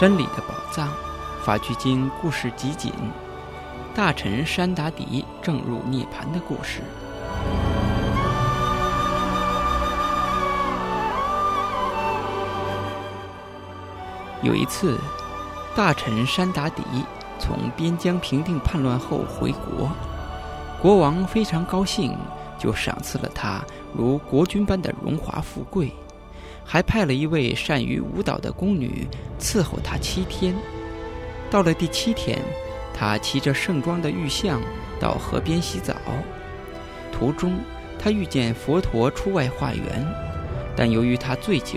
真理的宝藏，法炬经故事集锦，大臣山达底正入涅盘的故事。有一次，大臣山达底从边疆平定叛乱后回国，国王非常高兴，就赏赐了他如国君般的荣华富贵。还派了一位善于舞蹈的宫女伺候他七天。到了第七天，他骑着盛装的玉象到河边洗澡。途中，他遇见佛陀出外化缘，但由于他醉酒，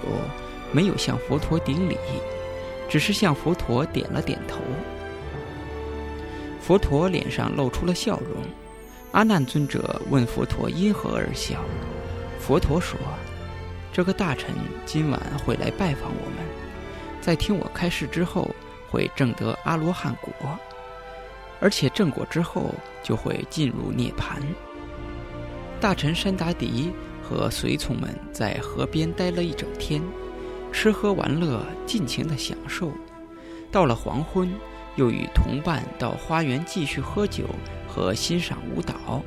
没有向佛陀顶礼，只是向佛陀点了点头。佛陀脸上露出了笑容。阿难尊者问佛陀因何而笑，佛陀说。这个大臣今晚会来拜访我们，在听我开示之后，会证得阿罗汉果，而且证果之后就会进入涅槃。大臣山达迪和随从们在河边待了一整天，吃喝玩乐，尽情的享受。到了黄昏，又与同伴到花园继续喝酒和欣赏舞蹈。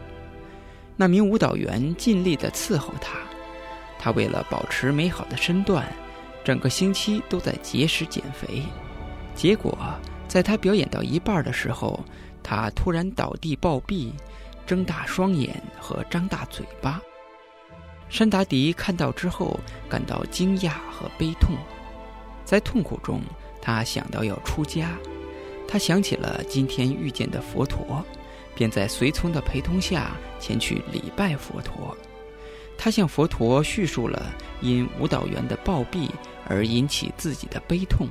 那名舞蹈员尽力的伺候他。他为了保持美好的身段，整个星期都在节食减肥。结果，在他表演到一半的时候，他突然倒地暴毙，睁大双眼和张大嘴巴。山达迪看到之后，感到惊讶和悲痛。在痛苦中，他想到要出家。他想起了今天遇见的佛陀，便在随从的陪同下前去礼拜佛陀。他向佛陀叙述了因舞蹈员的暴毙而引起自己的悲痛，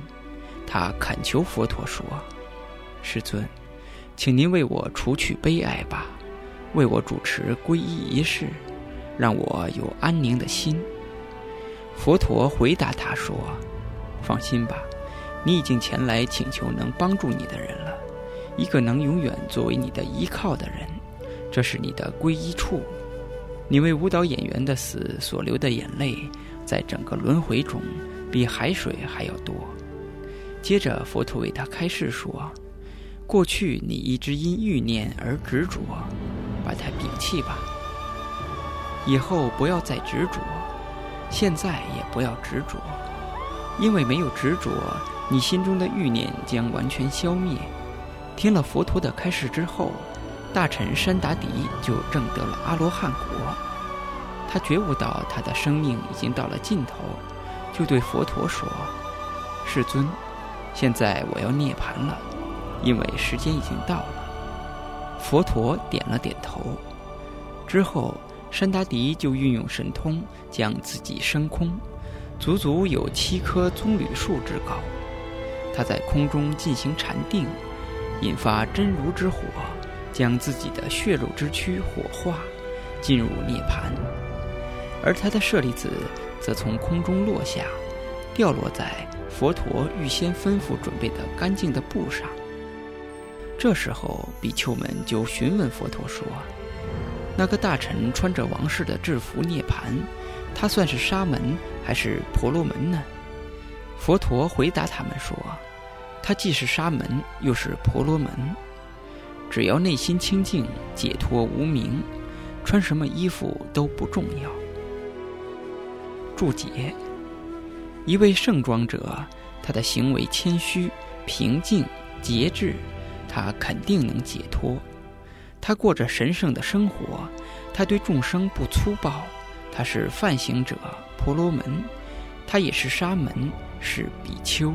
他恳求佛陀说：“师尊，请您为我除去悲哀吧，为我主持皈依仪式，让我有安宁的心。”佛陀回答他说：“放心吧，你已经前来请求能帮助你的人了，一个能永远作为你的依靠的人，这是你的皈依处。”你为舞蹈演员的死所流的眼泪，在整个轮回中，比海水还要多。接着，佛陀为他开示说：“过去你一直因欲念而执着，把它摒弃吧。以后不要再执着，现在也不要执着，因为没有执着，你心中的欲念将完全消灭。”听了佛陀的开示之后。大臣山达迪就证得了阿罗汉果，他觉悟到他的生命已经到了尽头，就对佛陀说：“世尊，现在我要涅槃了，因为时间已经到了。”佛陀点了点头。之后，山达迪就运用神通将自己升空，足足有七棵棕榈树之高。他在空中进行禅定，引发真如之火。将自己的血肉之躯火化，进入涅槃，而他的舍利子则从空中落下，掉落在佛陀预先吩咐准备的干净的布上。这时候，比丘们就询问佛陀说：“那个大臣穿着王室的制服涅槃，他算是沙门还是婆罗门呢？”佛陀回答他们说：“他既是沙门，又是婆罗门。”只要内心清净、解脱无明，穿什么衣服都不重要。注解：一位盛装者，他的行为谦虚、平静、节制，他肯定能解脱。他过着神圣的生活，他对众生不粗暴。他是梵行者、婆罗门，他也是沙门，是比丘。